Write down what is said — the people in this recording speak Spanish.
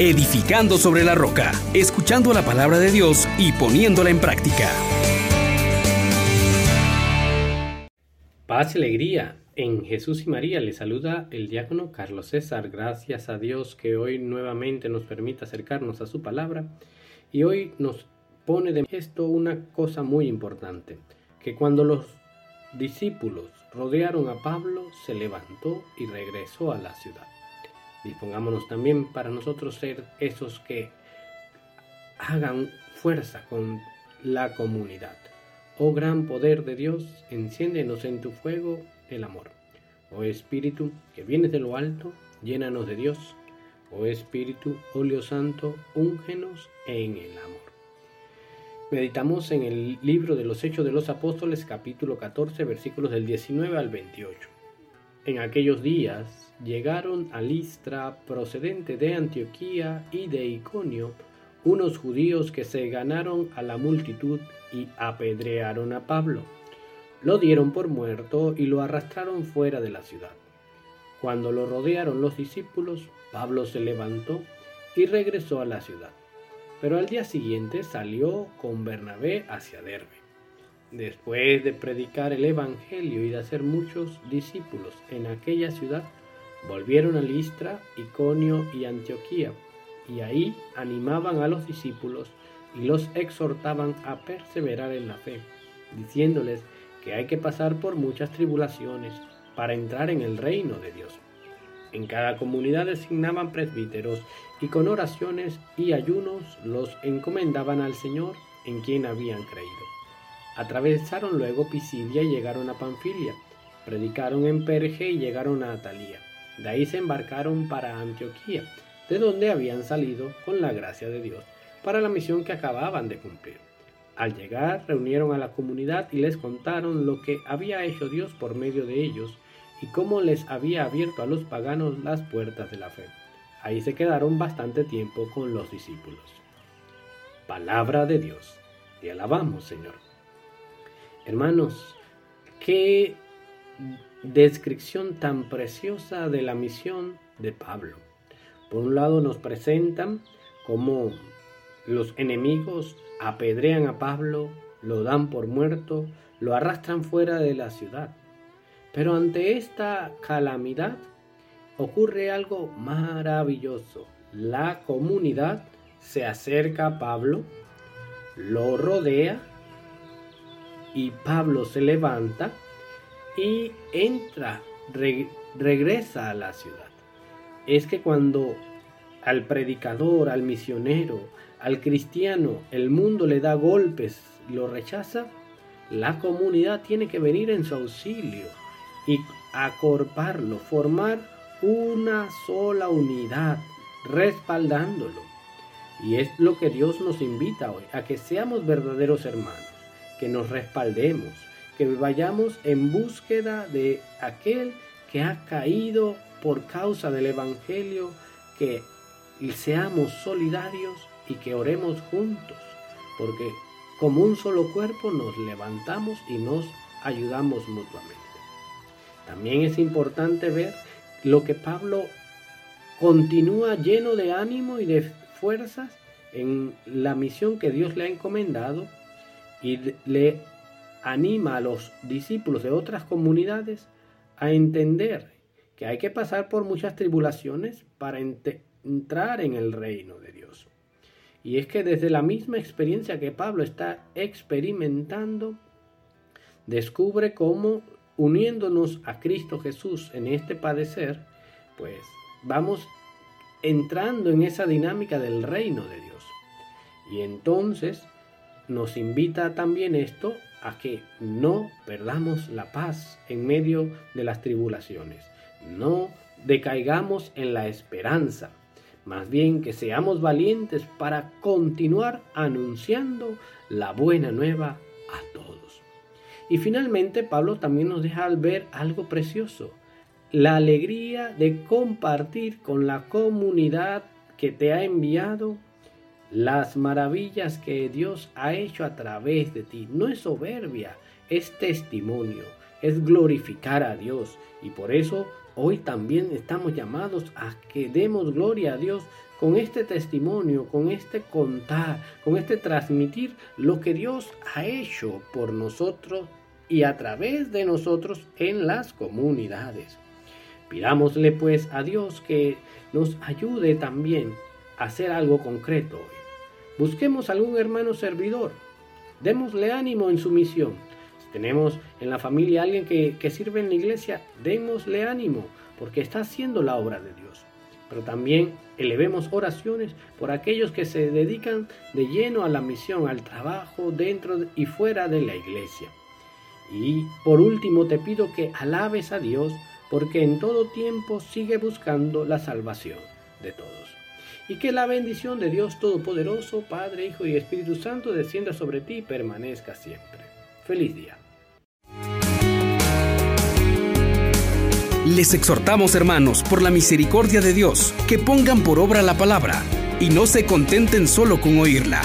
edificando sobre la roca, escuchando la palabra de Dios y poniéndola en práctica. Paz y alegría. En Jesús y María le saluda el diácono Carlos César. Gracias a Dios que hoy nuevamente nos permite acercarnos a su palabra y hoy nos pone de esto una cosa muy importante, que cuando los discípulos rodearon a Pablo, se levantó y regresó a la ciudad. Dispongámonos también para nosotros ser esos que hagan fuerza con la comunidad. Oh gran poder de Dios, enciéndenos en tu fuego el amor. Oh Espíritu, que vienes de lo alto, llénanos de Dios. Oh Espíritu, óleo santo, úngenos en el amor. Meditamos en el libro de los Hechos de los Apóstoles capítulo 14 versículos del 19 al 28. En aquellos días llegaron a Listra, procedente de Antioquía y de Iconio, unos judíos que se ganaron a la multitud y apedrearon a Pablo. Lo dieron por muerto y lo arrastraron fuera de la ciudad. Cuando lo rodearon los discípulos, Pablo se levantó y regresó a la ciudad pero al día siguiente salió con Bernabé hacia Derbe. Después de predicar el Evangelio y de hacer muchos discípulos en aquella ciudad, volvieron a Listra, Iconio y Antioquía, y ahí animaban a los discípulos y los exhortaban a perseverar en la fe, diciéndoles que hay que pasar por muchas tribulaciones para entrar en el reino de Dios. En cada comunidad designaban presbíteros y con oraciones y ayunos los encomendaban al Señor en quien habían creído. Atravesaron luego Pisidia y llegaron a Panfilia. Predicaron en Perge y llegaron a Atalía. De ahí se embarcaron para Antioquía, de donde habían salido con la gracia de Dios para la misión que acababan de cumplir. Al llegar reunieron a la comunidad y les contaron lo que había hecho Dios por medio de ellos y cómo les había abierto a los paganos las puertas de la fe. Ahí se quedaron bastante tiempo con los discípulos. Palabra de Dios. Te alabamos, Señor. Hermanos, qué descripción tan preciosa de la misión de Pablo. Por un lado nos presentan cómo los enemigos apedrean a Pablo, lo dan por muerto, lo arrastran fuera de la ciudad. Pero ante esta calamidad ocurre algo maravilloso. La comunidad se acerca a Pablo, lo rodea y Pablo se levanta y entra, regresa a la ciudad. Es que cuando al predicador, al misionero, al cristiano, el mundo le da golpes, lo rechaza, la comunidad tiene que venir en su auxilio y acorparlo, formar una sola unidad, respaldándolo. Y es lo que Dios nos invita hoy, a que seamos verdaderos hermanos, que nos respaldemos, que vayamos en búsqueda de aquel que ha caído por causa del Evangelio, que seamos solidarios y que oremos juntos, porque como un solo cuerpo nos levantamos y nos ayudamos mutuamente. También es importante ver lo que Pablo continúa lleno de ánimo y de fuerzas en la misión que Dios le ha encomendado y le anima a los discípulos de otras comunidades a entender que hay que pasar por muchas tribulaciones para entrar en el reino de Dios. Y es que desde la misma experiencia que Pablo está experimentando, descubre cómo uniéndonos a Cristo Jesús en este padecer, pues vamos entrando en esa dinámica del reino de Dios. Y entonces nos invita también esto a que no perdamos la paz en medio de las tribulaciones, no decaigamos en la esperanza, más bien que seamos valientes para continuar anunciando la buena nueva a todos. Y finalmente Pablo también nos deja al ver algo precioso, la alegría de compartir con la comunidad que te ha enviado las maravillas que Dios ha hecho a través de ti. No es soberbia, es testimonio, es glorificar a Dios. Y por eso hoy también estamos llamados a que demos gloria a Dios con este testimonio, con este contar, con este transmitir lo que Dios ha hecho por nosotros y a través de nosotros en las comunidades. Pidámosle pues a Dios que nos ayude también a hacer algo concreto. Busquemos algún hermano servidor, démosle ánimo en su misión. Si tenemos en la familia alguien que, que sirve en la iglesia, démosle ánimo, porque está haciendo la obra de Dios. Pero también elevemos oraciones por aquellos que se dedican de lleno a la misión, al trabajo dentro y fuera de la iglesia. Y por último te pido que alabes a Dios porque en todo tiempo sigue buscando la salvación de todos. Y que la bendición de Dios Todopoderoso, Padre, Hijo y Espíritu Santo descienda sobre ti y permanezca siempre. Feliz día. Les exhortamos, hermanos, por la misericordia de Dios, que pongan por obra la palabra y no se contenten solo con oírla